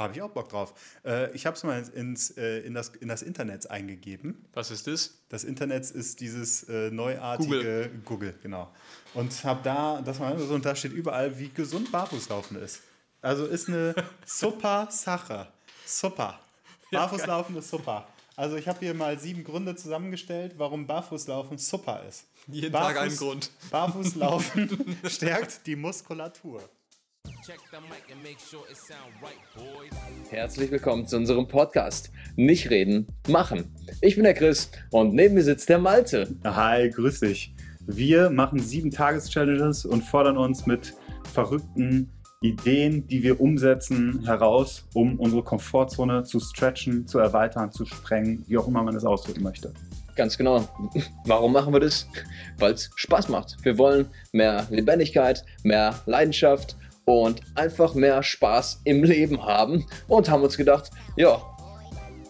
Habe ich auch Bock drauf. Äh, ich habe es mal ins, äh, in, das, in das Internet eingegeben. Was ist das? Das Internet ist dieses äh, neuartige Google. Google, genau. Und habe da, das mal so, und da steht überall, wie gesund Barfußlaufen ist. Also ist eine super Sache. Super. Barfußlaufen ist super. Also ich habe hier mal sieben Gründe zusammengestellt, warum Barfußlaufen super ist. Jeden Barfuß, Tag einen Grund. Barfußlaufen stärkt die Muskulatur. Herzlich willkommen zu unserem Podcast. Nicht reden, machen. Ich bin der Chris und neben mir sitzt der Malte. Hi, grüß dich. Wir machen sieben Tages-Challenges und fordern uns mit verrückten Ideen, die wir umsetzen, heraus, um unsere Komfortzone zu stretchen, zu erweitern, zu sprengen, wie auch immer man es ausdrücken möchte. Ganz genau. Warum machen wir das? Weil es Spaß macht. Wir wollen mehr Lebendigkeit, mehr Leidenschaft und einfach mehr Spaß im Leben haben und haben uns gedacht, ja,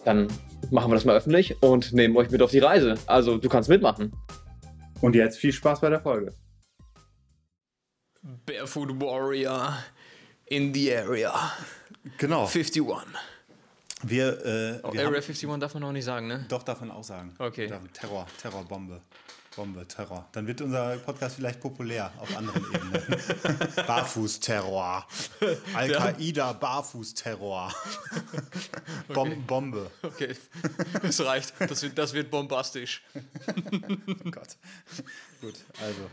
dann machen wir das mal öffentlich und nehmen euch mit auf die Reise. Also du kannst mitmachen. Und jetzt viel Spaß bei der Folge. Barefoot Warrior in the area. Genau. 51. Wir, äh, Oh, wir Area haben, 51 darf man noch nicht sagen, ne? doch davon auch sagen. Okay. Terror, Terrorbombe. Bombe, Terror. Dann wird unser Podcast vielleicht populär auf anderen Ebenen. Barfußterror. Al-Qaida Barfußterror. Bom Bombe. Okay, das reicht. Das wird, das wird bombastisch. Oh Gott. Gut, also.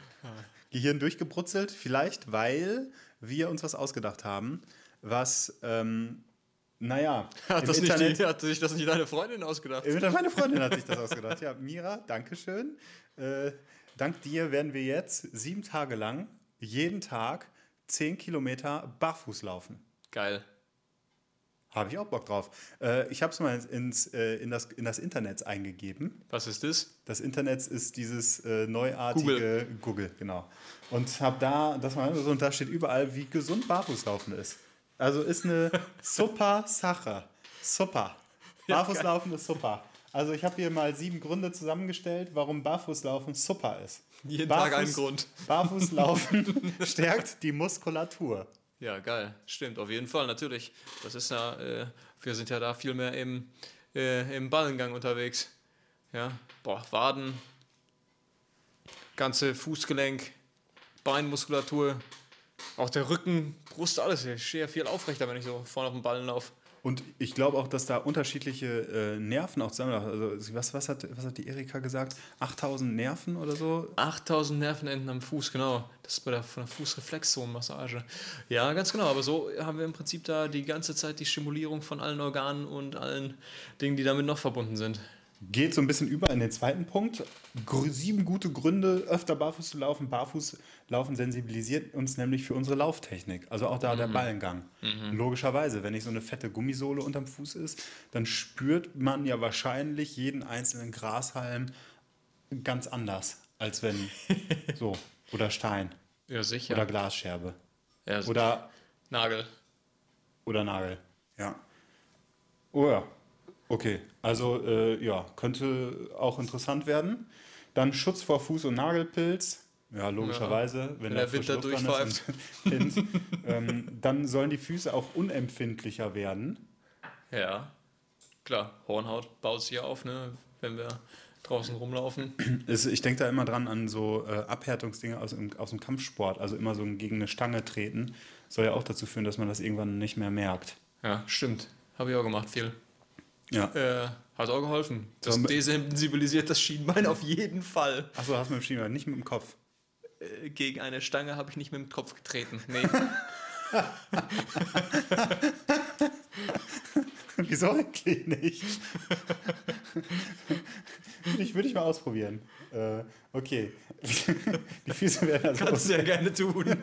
Gehirn durchgebrutzelt, vielleicht, weil wir uns was ausgedacht haben, was, ähm, naja, Hat, das nicht Internet, die, hat sich das nicht deine Freundin ausgedacht? Meine Freundin hat sich das ausgedacht. Ja, Mira, danke schön. Äh, dank dir werden wir jetzt sieben Tage lang, jeden Tag, zehn Kilometer barfuß laufen. Geil. Habe ich auch Bock drauf. Äh, ich habe es mal ins, äh, in, das, in das Internet eingegeben. Was ist das? Das Internet ist dieses äh, neuartige Google. genau. Und habe da, das mal so, und da steht überall, wie gesund Barfußlaufen ist. Also ist eine super Sache. Super. Barfußlaufen ist super. Also ich habe hier mal sieben Gründe zusammengestellt, warum Barfußlaufen super ist. Jeden Tag einen Grund. Barfußlaufen stärkt die Muskulatur. Ja, geil. Stimmt, auf jeden Fall, natürlich. Das ist ja, äh, wir sind ja da viel mehr im, äh, im Ballengang unterwegs. Ja, boah, Waden, ganze Fußgelenk, Beinmuskulatur, auch der Rücken, Brust, alles. Ich stehe ja viel aufrechter, wenn ich so vorne auf dem Ballen laufe. Und ich glaube auch, dass da unterschiedliche äh, Nerven auch zusammenlaufen. Also was, was, hat, was hat die Erika gesagt? 8000 Nerven oder so? 8000 Nervenenden am Fuß, genau. Das ist bei der, von der Fußreflexzonenmassage. Ja, ganz genau. Aber so haben wir im Prinzip da die ganze Zeit die Stimulierung von allen Organen und allen Dingen, die damit noch verbunden sind. Geht so ein bisschen über in den zweiten Punkt. Sieben gute Gründe, öfter barfuß zu laufen. Barfußlaufen sensibilisiert uns nämlich für unsere Lauftechnik. Also auch da der Ballengang. Logischerweise, wenn nicht so eine fette Gummisohle unterm Fuß ist, dann spürt man ja wahrscheinlich jeden einzelnen Grashalm ganz anders, als wenn so. Oder Stein. Ja, sicher. Oder Glasscherbe. ja, so- Oder Nagel. Oder Nagel. Ja. Oh ja. Okay. Also äh, ja, könnte auch interessant werden. Dann Schutz vor Fuß- und Nagelpilz. Ja, logischerweise, wenn, Wenn da der ist und Wind. ähm, dann sollen die Füße auch unempfindlicher werden. Ja, klar. Hornhaut baut sich ja auf, ne? wenn wir draußen rumlaufen. Ich denke da immer dran an so äh, Abhärtungsdinge aus, dem- aus dem Kampfsport. Also immer so gegen eine Stange treten. Soll ja auch dazu führen, dass man das irgendwann nicht mehr merkt. Ja, stimmt. Habe ich auch gemacht, viel. Ja. Äh, hat auch geholfen. Das So, desensibilisiert das Schienbein auf jeden Fall. Achso, hast du mit dem Schienbein, nicht mit dem Kopf. Äh, gegen eine Stange habe ich nicht mit dem Kopf getreten. Nee. Wieso eigentlich nicht? ich würde ich mal ausprobieren. Äh, okay. Die Füße werden also Kannst du ja gerne tun.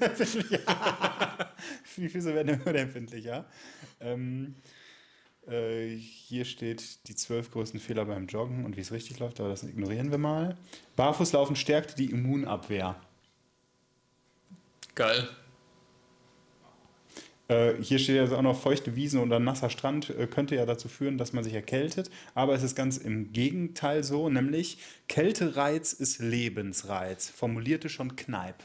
die Füße werden unempfindlicher. Ähm, äh, hier steht die zwölf größten Fehler beim Joggen und wie es richtig läuft, aber das ignorieren wir mal. Barfußlaufen stärkt die Immunabwehr. Geil. Äh, hier steht also auch noch feuchte Wiesen oder nasser Strand äh, könnte ja dazu führen, dass man sich erkältet. Aber es ist ganz im Gegenteil so, nämlich Kältereiz ist Lebensreiz, formulierte schon Kneip.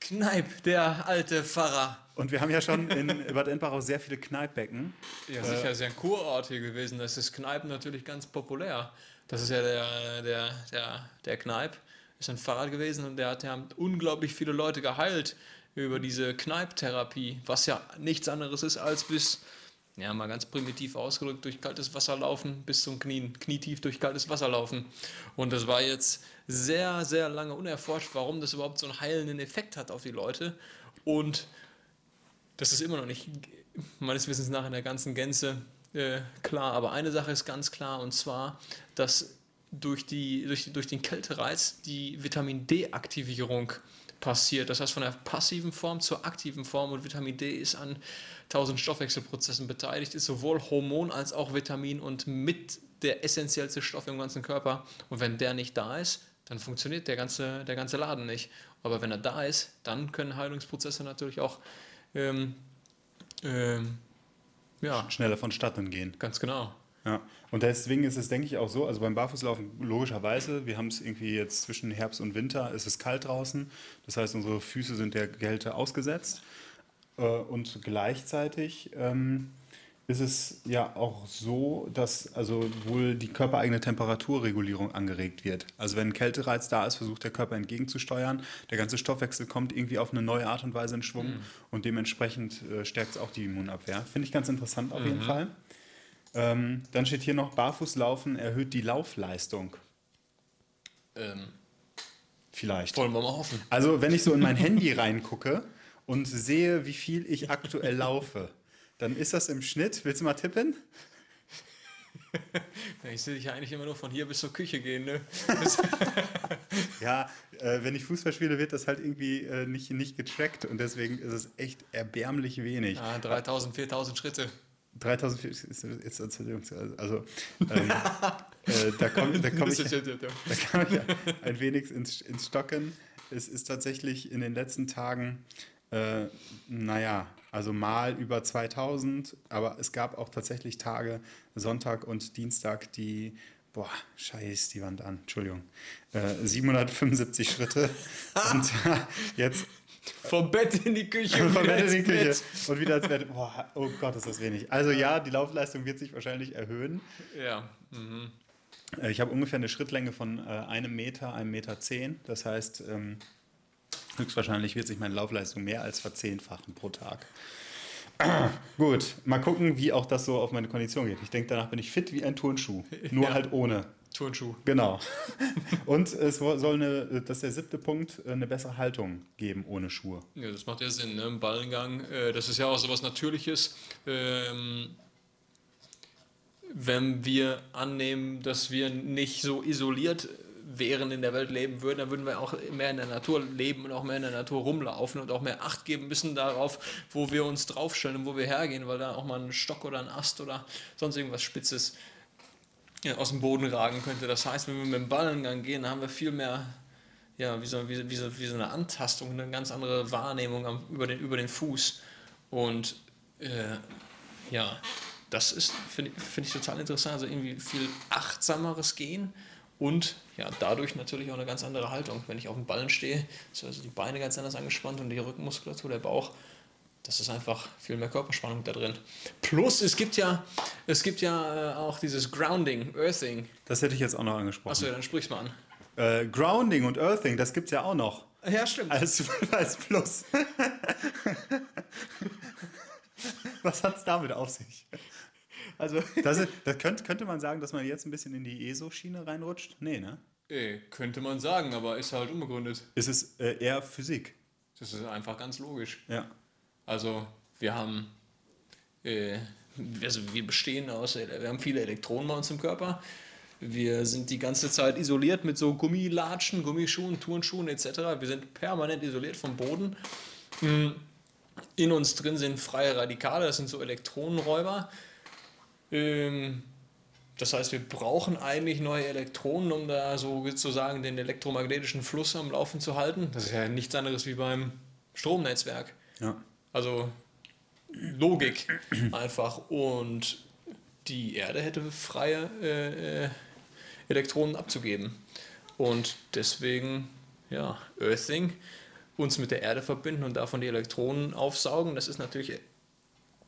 Kneipp, der alte Pfarrer. Und wir haben ja schon in Bad Endbach auch sehr viele Kneippbecken. Ja, sicher, ist ja ein Kurort hier gewesen. Das ist Kneipp natürlich ganz populär. Das ist ja der, der, der, der Kneipp, ist ein Pfarrer gewesen und der hat ja unglaublich viele Leute geheilt über diese Kneipptherapie, was ja nichts anderes ist als bis, ja, mal ganz primitiv ausgedrückt, durch kaltes Wasser laufen bis zum Knien, knietief durch kaltes Wasser laufen. Und das war jetzt sehr, sehr lange unerforscht, warum das überhaupt so einen heilenden Effekt hat auf die Leute. Und das ist immer noch nicht meines Wissens nach in der ganzen Gänze äh, klar. Aber eine Sache ist ganz klar und zwar, dass durch, die, durch, durch den Kältereiz die Vitamin D-Aktivierung passiert. Das heißt, von der passiven Form zur aktiven Form und Vitamin D ist an tausend Stoffwechselprozessen beteiligt, ist sowohl Hormon als auch Vitamin und mit der essentiellste Stoff im ganzen Körper. Und wenn der nicht da ist, dann funktioniert der ganze, der ganze Laden nicht. Aber wenn er da ist, dann können Heilungsprozesse natürlich auch ähm, ähm, ja. schneller vonstatten gehen. Ganz genau. Ja, und deswegen ist es, denke ich, auch so, also beim Barfußlaufen logischerweise, wir haben es irgendwie jetzt zwischen Herbst und Winter, ist es kalt draußen, das heißt, unsere Füße sind der Kälte ausgesetzt äh, und gleichzeitig ähm, ist es ja auch so, dass also wohl die körpereigene Temperaturregulierung angeregt wird. Also wenn ein Kältereiz da ist, versucht der Körper entgegenzusteuern. Der ganze Stoffwechsel kommt irgendwie auf eine neue Art und Weise in Schwung mhm. und dementsprechend äh, stärkt es auch die Immunabwehr. Finde ich ganz interessant auf mhm. jeden Fall. Ähm, dann steht hier noch, Barfußlaufen erhöht die Laufleistung. Ähm, Vielleicht. Wollen wir mal hoffen. Also wenn ich so in mein Handy reingucke und sehe, wie viel ich aktuell laufe, dann ist das im Schnitt, willst du mal tippen? Ich sehe dich ja eigentlich immer nur von hier bis zur Küche gehen, ne? ja, äh, wenn ich Fußball spiele, wird das halt irgendwie äh, nicht, nicht getrackt und deswegen ist es echt erbärmlich wenig. Ah, 3000, 4000 Schritte. 3000 ist, Entschuldigung, also ähm, äh, da komme da komm ich, da komm ich ein wenig ins, ins Stocken. Es ist tatsächlich in den letzten Tagen, äh, naja, also mal über 2000, aber es gab auch tatsächlich Tage, Sonntag und Dienstag, die, boah, scheiß die Wand an, Entschuldigung, äh, 775 Schritte und jetzt vom Bett in die Küche. Vom Bett in die Küche. Bett. Und wieder ins Bett. Boah, oh Gott, ist das wenig. Also ja, die Laufleistung wird sich wahrscheinlich erhöhen. Ja. Mhm. Ich habe ungefähr eine Schrittlänge von äh, einem Meter, einem Meter zehn. Das heißt, ähm, höchstwahrscheinlich wird sich meine Laufleistung mehr als verzehnfachen pro Tag. Gut, mal gucken, wie auch das so auf meine Kondition geht. Ich denke, danach bin ich fit wie ein Turnschuh. Nur ja. halt ohne Turnschuh. Genau. Und es soll eine, das ist der siebte Punkt, eine bessere Haltung geben ohne Schuhe. Ja, das macht ja Sinn, ne? Im Ballengang, äh, das ist ja auch so was Natürliches. Ähm, wenn wir annehmen, dass wir nicht so isoliert wären in der Welt leben würden, dann würden wir auch mehr in der Natur leben und auch mehr in der Natur rumlaufen und auch mehr Acht geben müssen darauf, wo wir uns draufstellen und wo wir hergehen, weil da auch mal ein Stock oder ein Ast oder sonst irgendwas Spitzes ja, aus dem Boden ragen könnte. Das heißt, wenn wir mit dem Ballengang gehen, haben wir viel mehr, ja, wie so, wie, wie so, wie so eine Antastung, eine ganz andere Wahrnehmung am, über, den, über den Fuß. Und äh, ja, das ist, finde find ich total interessant. Also irgendwie viel achtsameres Gehen und ja, dadurch natürlich auch eine ganz andere Haltung. Wenn ich auf dem Ballen stehe, sind also die Beine ganz anders angespannt und die Rückenmuskulatur, der Bauch das ist einfach viel mehr Körperspannung da drin. Plus, es gibt ja, es gibt ja äh, auch dieses Grounding, Earthing. Das hätte ich jetzt auch noch angesprochen. Achso, ja, dann sprich's mal an. Äh, Grounding und Earthing, das gibt es ja auch noch. Ja, stimmt. Als, als Plus. Was hat es damit auf sich? Also das, ist, das könnte, könnte man sagen, dass man jetzt ein bisschen in die ESO-Schiene reinrutscht? Nee, ne? Äh, könnte man sagen, aber ist halt unbegründet. Ist es äh, eher Physik? Das ist einfach ganz logisch. Ja. Also wir haben, äh, also wir bestehen aus, wir haben viele Elektronen bei uns im Körper. Wir sind die ganze Zeit isoliert mit so Gummilatschen, Gummischuhen, Turnschuhen etc. Wir sind permanent isoliert vom Boden. Hm, in uns drin sind freie Radikale, das sind so Elektronenräuber. Ähm, das heißt, wir brauchen eigentlich neue Elektronen, um da so sozusagen den elektromagnetischen Fluss am Laufen zu halten. Das ist ja nichts anderes wie beim Stromnetzwerk. Ja. Also Logik einfach. Und die Erde hätte freie äh, äh, Elektronen abzugeben. Und deswegen, ja, Earthing uns mit der Erde verbinden und davon die Elektronen aufsaugen. Das ist natürlich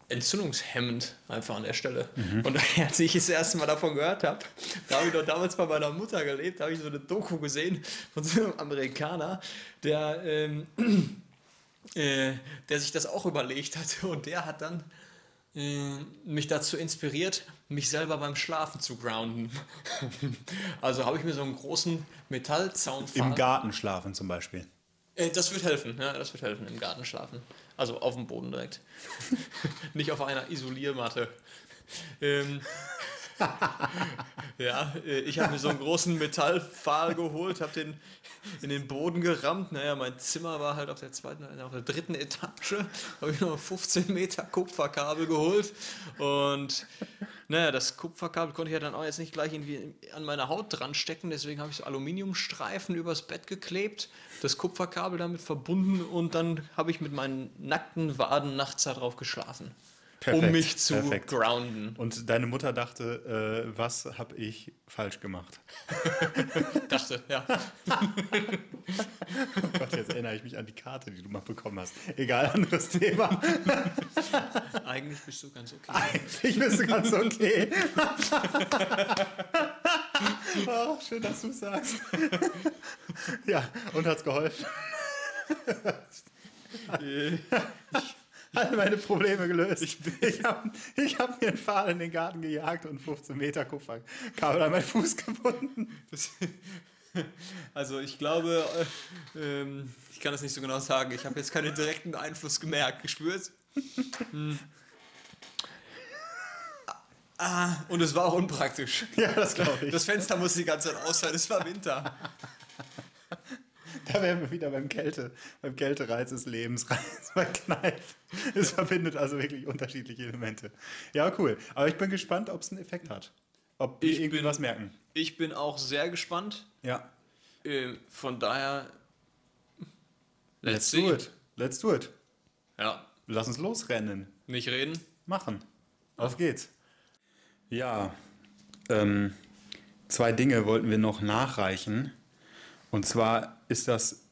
entzündungshemmend einfach an der Stelle. Mhm. Und als ich das erste Mal davon gehört habe, da habe ich doch damals bei meiner Mutter gelebt, da habe ich so eine Doku gesehen von so einem Amerikaner, der, ähm, äh, der sich das auch überlegt hat und der hat dann äh, mich dazu inspiriert, mich selber beim Schlafen zu grounden. also habe ich mir so einen großen Metallzaun Im Garten schlafen zum Beispiel. Äh, das wird helfen, ja, das wird helfen, im Garten schlafen. Also auf dem Boden direkt. Nicht auf einer Isoliermatte. Ähm, ja, äh, ich habe mir so einen großen Metallpfahl geholt, habe den in den Boden gerammt. Naja, mein Zimmer war halt auf der zweiten, auf der dritten Etage. Habe ich noch 15 Meter Kupferkabel geholt. Und naja, das Kupferkabel konnte ich ja dann auch jetzt nicht gleich irgendwie an meine Haut dran stecken. Deswegen habe ich so Aluminiumstreifen übers Bett geklebt, das Kupferkabel damit verbunden und dann habe ich mit meinen nackten Waden nachts darauf geschlafen. Perfekt, um mich zu perfekt. grounden. Und deine Mutter dachte, äh, was habe ich falsch gemacht? dachte, ja. oh Gott, jetzt erinnere ich mich an die Karte, die du mal bekommen hast. Egal, anderes Thema. Eigentlich bist du ganz okay. Eigentlich bist du ganz okay. oh, schön, dass du es sagst. ja, und hat es geholfen? Äh, alle meine Probleme gelöst. Ich, ich habe hab mir einen Pfahl in den Garten gejagt und 15 Meter Kupferkabel an meinen Fuß gebunden. Das, also ich glaube, äh, ähm, ich kann das nicht so genau sagen. Ich habe jetzt keinen direkten Einfluss gemerkt, gespürt. Hm. Ah, und es war auch unpraktisch. Ja, das glaube ich. Das Fenster musste die ganze Zeit aus sein, es war Winter. Da wären wir wieder beim Kälte, beim Kältereiz des Lebens, bei Kneif. Es verbindet also wirklich unterschiedliche Elemente. Ja, cool. Aber ich bin gespannt, ob es einen Effekt hat. Ob wir irgendwie bin, was merken. Ich bin auch sehr gespannt. Ja. Äh, von daher. Let's, let's do it. Let's do it. Ja. Lass uns losrennen. Nicht reden. Machen. Auf geht's. Ja. Ähm, zwei Dinge wollten wir noch nachreichen. Und zwar ist das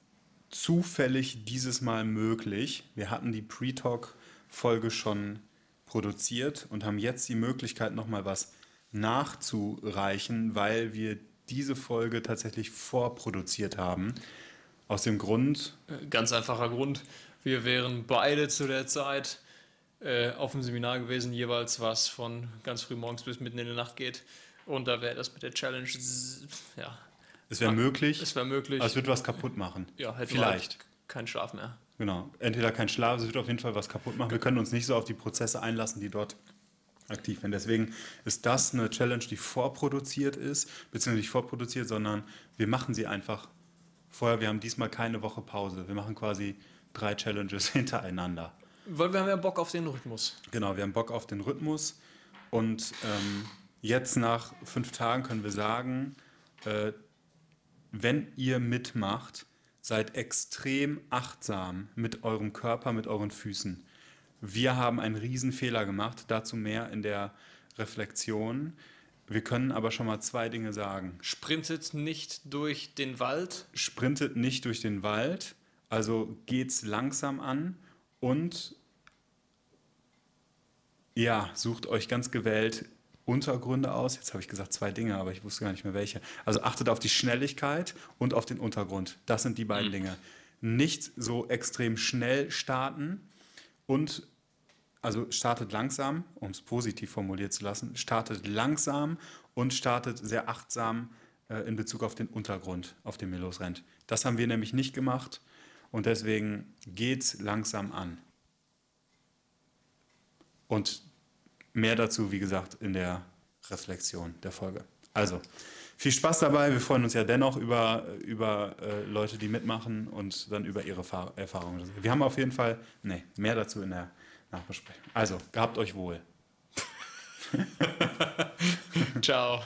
zufällig dieses Mal möglich. Wir hatten die Pre-Talk-Folge schon produziert und haben jetzt die Möglichkeit, nochmal was nachzureichen, weil wir diese Folge tatsächlich vorproduziert haben. Aus dem Grund. Äh, ganz einfacher Grund. Wir wären beide zu der Zeit äh, auf dem Seminar gewesen, jeweils was von ganz früh morgens bis mitten in die Nacht geht. Und da wäre das mit der Challenge ja, es wäre möglich. Es wäre möglich. Aber es wird was kaputt machen. Ja, halt vielleicht. Halt kein Schlaf mehr. Genau. Entweder kein Schlaf, es wird auf jeden Fall was kaputt machen. Wir können uns nicht so auf die Prozesse einlassen, die dort aktiv sind. Deswegen ist das eine Challenge, die vorproduziert ist, beziehungsweise nicht vorproduziert, sondern wir machen sie einfach vorher. Wir haben diesmal keine Woche Pause. Wir machen quasi drei Challenges hintereinander. Weil wir haben ja Bock auf den Rhythmus. Genau, wir haben Bock auf den Rhythmus. Und ähm, jetzt nach fünf Tagen können wir sagen, äh, wenn ihr mitmacht, seid extrem achtsam mit eurem Körper, mit euren Füßen. Wir haben einen riesen Fehler gemacht, dazu mehr in der Reflexion. Wir können aber schon mal zwei Dinge sagen. Sprintet nicht durch den Wald. Sprintet nicht durch den Wald, also geht's langsam an und ja, sucht euch ganz gewählt Untergründe aus. Jetzt habe ich gesagt zwei Dinge, aber ich wusste gar nicht mehr welche. Also achtet auf die Schnelligkeit und auf den Untergrund. Das sind die beiden mhm. Dinge. Nicht so extrem schnell starten und also startet langsam, um es positiv formuliert zu lassen, startet langsam und startet sehr achtsam äh, in Bezug auf den Untergrund, auf dem ihr losrennt. Das haben wir nämlich nicht gemacht und deswegen geht's langsam an. Und Mehr dazu, wie gesagt, in der Reflexion der Folge. Also, viel Spaß dabei. Wir freuen uns ja dennoch über, über äh, Leute, die mitmachen und dann über ihre Fahr Erfahrungen. Wir haben auf jeden Fall, nee, mehr dazu in der Nachbesprechung. Also, gehabt euch wohl. Ciao.